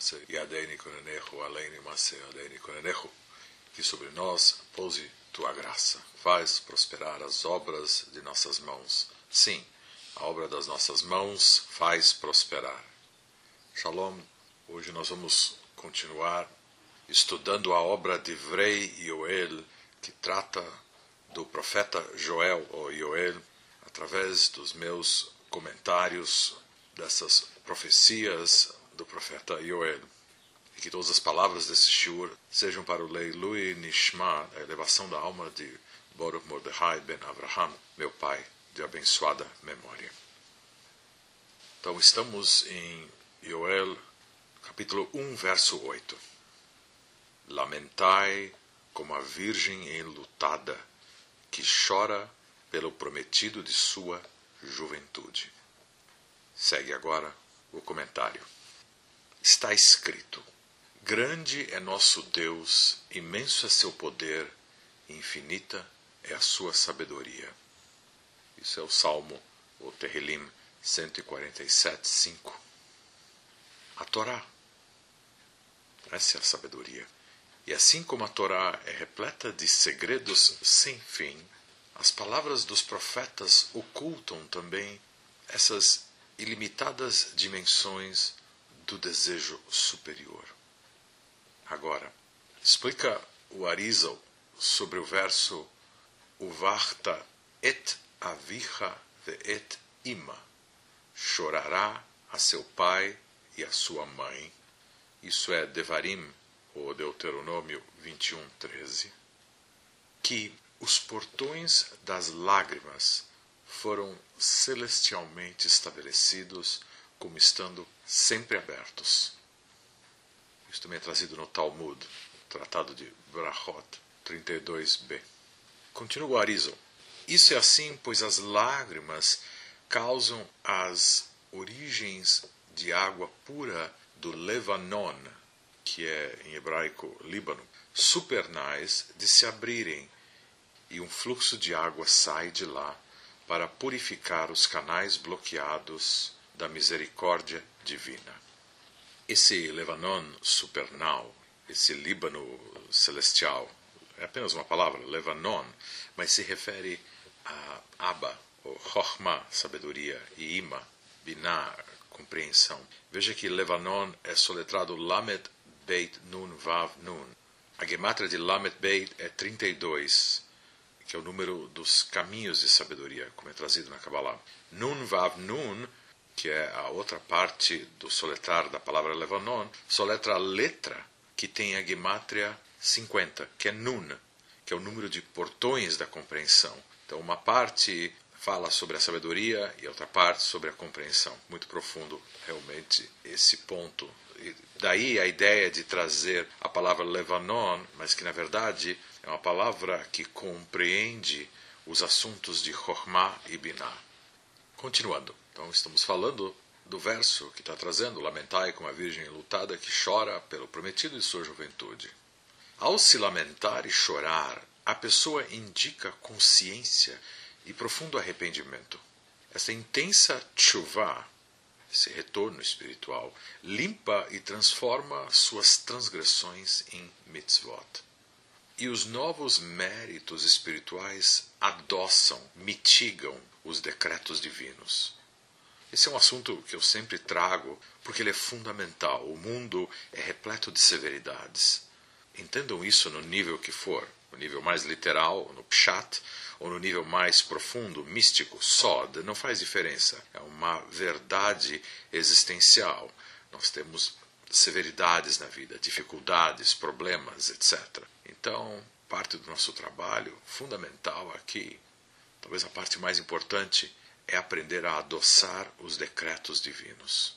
Mase Yadeini Konenehu, Aleini Mase Yadeini Konenehu. Que sobre nós pouse tua graça. Faz prosperar as obras de nossas mãos. Sim, a obra das nossas mãos faz prosperar. Shalom. Hoje nós vamos continuar estudando a obra de Vrei Yoel, que trata do profeta Joel ou Yoel, através dos meus comentários dessas profecias do profeta Yoel. E que todas as palavras desse shiur sejam para o Leilui Nishma, a elevação da alma de Baruch Mordechai ben Avraham, meu pai, de abençoada memória. Então estamos em Yoel, capítulo 1, verso 8. Lamentai como a virgem enlutada que chora pelo prometido de sua juventude. Segue agora o comentário. Está escrito: Grande é nosso Deus, imenso é seu poder, infinita é a sua sabedoria. Isso é o Salmo, o Terrilim 147, 5. A Torá. Essa é a sabedoria. E assim como a Torá é repleta de segredos sem fim, as palavras dos profetas ocultam também essas ilimitadas dimensões do desejo superior. Agora, explica o Arizal sobre o verso Uvarta et avicha ve et ima. Chorará a seu pai e a sua mãe. Isso é Devarim, ou Deuteronômio 21, 13. Que os portões das lágrimas foram celestialmente estabelecidos como estando sempre abertos. Isso também é trazido no Talmud, Tratado de Brachot 32b. Continua o Arizal. Isso é assim, pois as lágrimas causam as origens de água pura do Levanon, que é em hebraico Líbano, supernais de se abrirem e um fluxo de água sai de lá para purificar os canais bloqueados da misericórdia divina. Esse Levanon supernal, esse Líbano celestial, é apenas uma palavra, Levanon, mas se refere a Abba, ou Chochma, sabedoria, e Ima, Binah, compreensão. Veja que Levanon é soletrado Lamed Beit Nun Vav Nun. A gematria de Lamed Beit é 32, que é o número dos caminhos de sabedoria, como é trazido na Kabbalah. Nun Vav Nun, que é a outra parte do soletrar da palavra Levanon, soletra a letra que tem a gematria 50, que é Nun, que é o número de portões da compreensão. Então, uma parte fala sobre a sabedoria e outra parte sobre a compreensão. Muito profundo, realmente, esse ponto. E daí a ideia de trazer a palavra Levanon, mas que na verdade é uma palavra que compreende os assuntos de Chokhmah e Binah. Continuando, então estamos falando do verso que está trazendo: Lamentai como a virgem lutada que chora pelo prometido de sua juventude. Ao se lamentar e chorar, a pessoa indica consciência e profundo arrependimento. Essa intensa chuva, esse retorno espiritual, limpa e transforma suas transgressões em mitzvot e os novos méritos espirituais adoçam, mitigam os decretos divinos. Esse é um assunto que eu sempre trago porque ele é fundamental. O mundo é repleto de severidades. Entendam isso no nível que for, no nível mais literal, no pshat, ou no nível mais profundo, místico, sod, não faz diferença. É uma verdade existencial. Nós temos severidades na vida, dificuldades, problemas, etc. Então, parte do nosso trabalho fundamental aqui, talvez a parte mais importante, é aprender a adoçar os decretos divinos.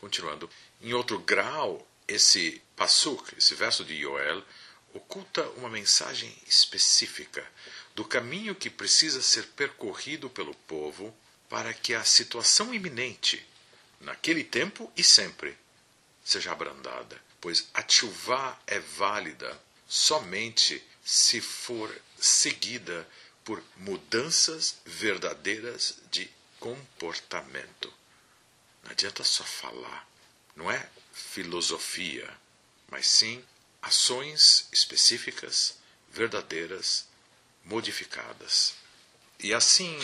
Continuando, em outro grau, esse passuk, esse verso de Yoel, oculta uma mensagem específica do caminho que precisa ser percorrido pelo povo para que a situação iminente, naquele tempo e sempre, seja abrandada, pois a chuva é válida somente se for seguida por mudanças verdadeiras de comportamento. Não adianta só falar, não é filosofia, mas sim ações específicas, verdadeiras, modificadas. E assim,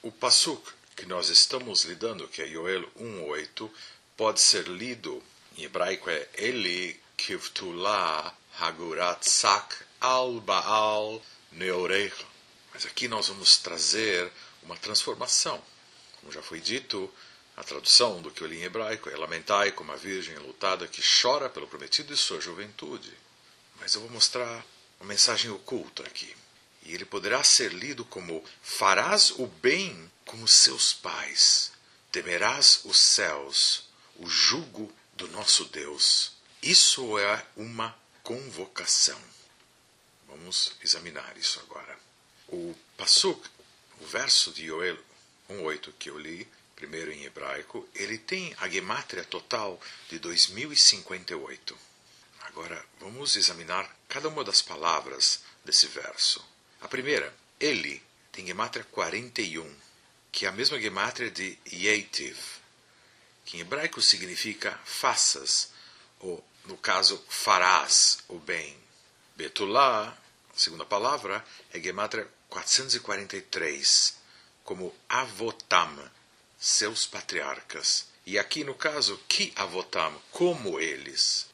o Passuk que nós estamos lidando, que é Yoel 1.8, pode ser lido, em hebraico é Eli kivtula hagurat sak al baal neorecha. Mas aqui nós vamos trazer uma transformação. Como já foi dito, a tradução do que eu li em hebraico é lamentai como a virgem lutada que chora pelo prometido de sua juventude. Mas eu vou mostrar uma mensagem oculta aqui. E ele poderá ser lido como: farás o bem como seus pais, temerás os céus, o jugo do nosso Deus. Isso é uma convocação. Vamos examinar isso agora. O Passuk, o verso de Joel 1.8 que eu li, primeiro em hebraico, ele tem a gemátria total de 2058. Agora, vamos examinar cada uma das palavras desse verso. A primeira, ele, tem gemátria 41, que é a mesma gemátria de Yetiv, que em hebraico significa faças, ou, no caso, farás o bem. Betulá, segunda palavra, é gemátria 443, como avotam, seus patriarcas. E aqui no caso, que avotam, como eles.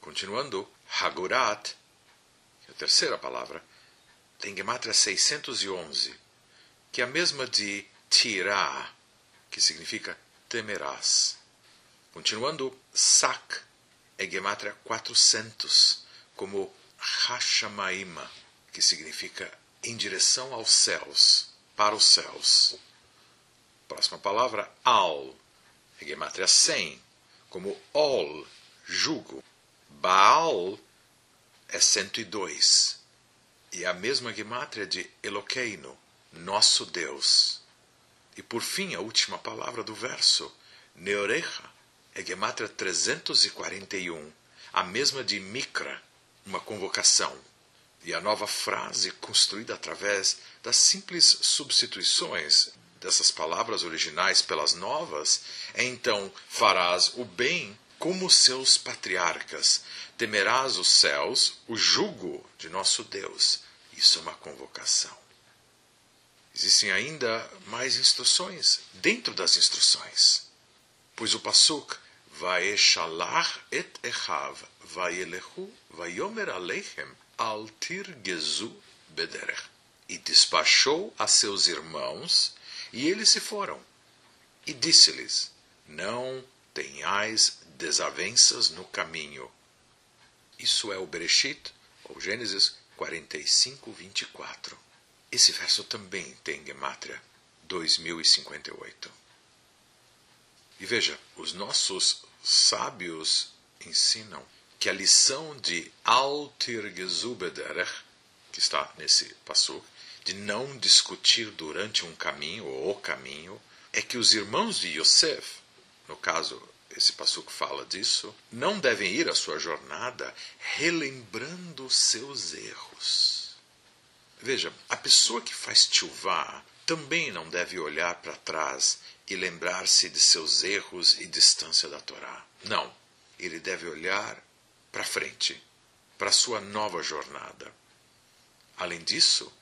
Continuando, Hagurat, é a terceira palavra, tem Gematria 611, que é a mesma de Tirá, que significa temerás. Continuando, Sak é Gematria 400, como Hashamaima, que significa em direção aos céus, para os céus. Próxima palavra, Al, é Gematria 100, como Ol, jugo. Baal é 102 e a mesma gemátria de Eloqueino, nosso Deus. E por fim, a última palavra do verso, Neorecha, é gemátria 341, a mesma de Micra, uma convocação. E a nova frase, construída através das simples substituições dessas palavras originais pelas novas, é então: farás o bem como seus patriarcas. Temerás os céus, o jugo de nosso Deus. Isso é uma convocação. Existem ainda mais instruções dentro das instruções. Pois o Passuk Vaeshalach et Echav Vaelechu Vayomer Aleichem al tirgezu bederech e despachou a seus irmãos e eles se foram. E disse-lhes: Não tenhais desavenças no caminho. Isso é o Bereshit, ou Gênesis 45, 24. Esse verso também tem Gematria 2058. E veja, os nossos sábios ensinam que a lição de Altir Gesubederech, que está nesse passo, de não discutir durante um caminho ou o caminho, é que os irmãos de Yosef, no caso esse passuco fala disso, não devem ir a sua jornada relembrando seus erros. Veja, a pessoa que faz tchuvá também não deve olhar para trás e lembrar-se de seus erros e distância da Torá. Não, ele deve olhar para frente, para sua nova jornada. Além disso,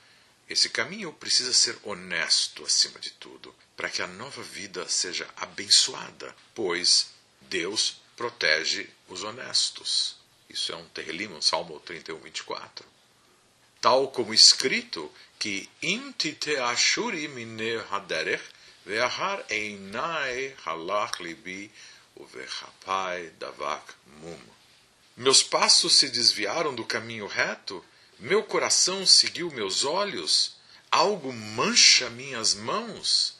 esse caminho precisa ser honesto acima de tudo, para que a nova vida seja abençoada, pois Deus protege os honestos. Isso é um Terrilim, um Salmo 31, 24. Tal como escrito que intite ashuri mine haderech ve'ahar einai halach libi uvechapai davak mum. Meus passos se desviaram do caminho reto, meu coração seguiu meus olhos, algo mancha minhas mãos.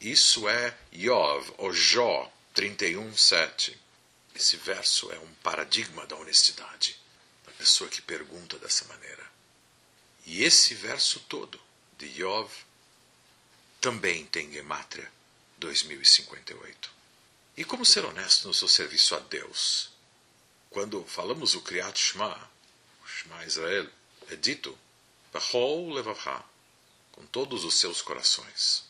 Isso é Yov, ou Jó, 31, 7. Esse verso é um paradigma da honestidade, da pessoa que pergunta dessa maneira. E esse verso todo, de Yov, também tem Gematria 2058. E como ser honesto no seu serviço a Deus? Quando falamos o Kriyat Shema, Shema Israel, é dito, Bechol levavha, com todos os seus corações.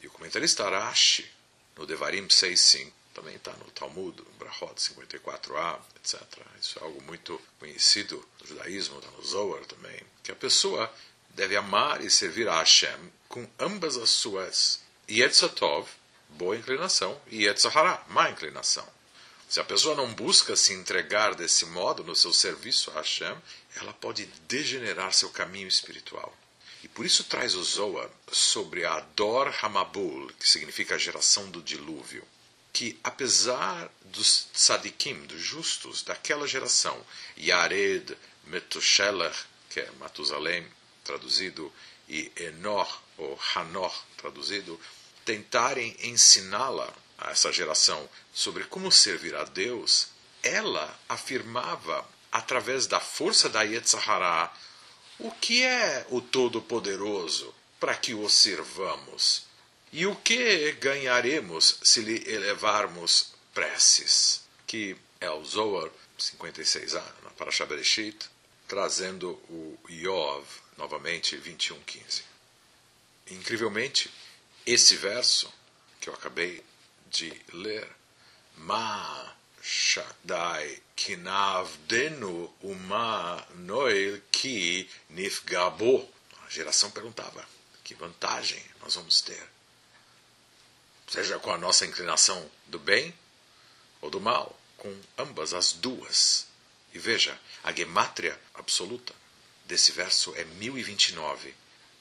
E o comentarista Arashi, no Devarim 6.5, também está no Talmud, Brahot 54a, etc. Isso é algo muito conhecido no judaísmo, está no Zohar também, que a pessoa deve amar e servir a Hashem com ambas as suas Yetzatov, boa inclinação, e Yetzahara, má inclinação. Se a pessoa não busca se entregar desse modo no seu serviço a Hashem, ela pode degenerar seu caminho espiritual. E por isso traz o Zohar sobre a Dor Hamabul, que significa a geração do dilúvio que apesar dos tzadikim, dos justos daquela geração, Yared, Metushelah, que é Matusalém traduzido, e Enor, ou Hanor traduzido, tentarem ensiná-la a essa geração sobre como servir a Deus, ela afirmava, através da força da Yetzirah, o que é o Todo-Poderoso para que o servamos e o que ganharemos se lhe elevarmos preces? Que é o Zohar 56a, na Parashah Bereshit, trazendo o Yov, novamente 21.15. Incrivelmente, esse verso que eu acabei de ler, Ma Shaddai Kinavdenu Uma Noel Ki Nifgabo. A geração perguntava: que vantagem nós vamos ter? seja com a nossa inclinação do bem ou do mal, com ambas as duas. E veja, a gemátria absoluta desse verso é 1029,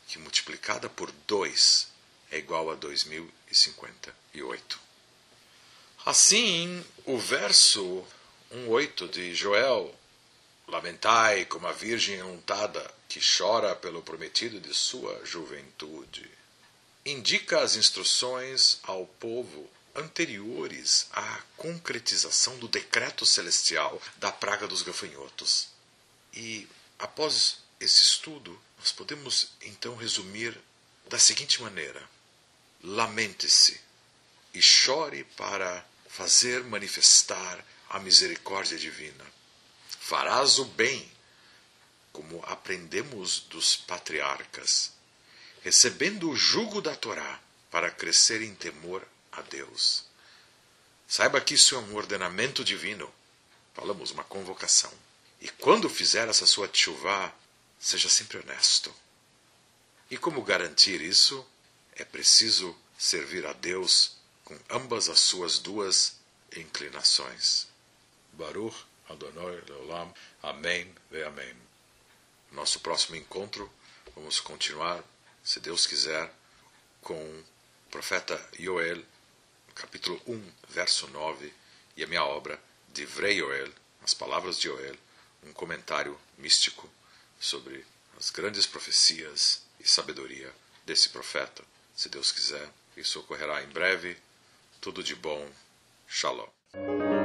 que multiplicada por 2 é igual a 2058. Assim, o verso 1:8 de Joel Lamentai como a virgem untada que chora pelo prometido de sua juventude indica as instruções ao povo anteriores à concretização do decreto celestial da praga dos gafanhotos. E após esse estudo, nós podemos então resumir da seguinte maneira: lamente-se e chore para fazer manifestar a misericórdia divina. Farás o bem, como aprendemos dos patriarcas recebendo o jugo da Torá para crescer em temor a Deus. Saiba que isso é um ordenamento divino. Falamos uma convocação. E quando fizer essa sua tchuvá, seja sempre honesto. E como garantir isso? É preciso servir a Deus com ambas as suas duas inclinações. Baruch Adonai Leolam. Amém ve Amém. Nosso próximo encontro, vamos continuar se Deus quiser, com o profeta Joel, capítulo 1, verso 9, e a minha obra, Divrei Joel, as palavras de Joel, um comentário místico sobre as grandes profecias e sabedoria desse profeta. Se Deus quiser, isso ocorrerá em breve. Tudo de bom. Shalom.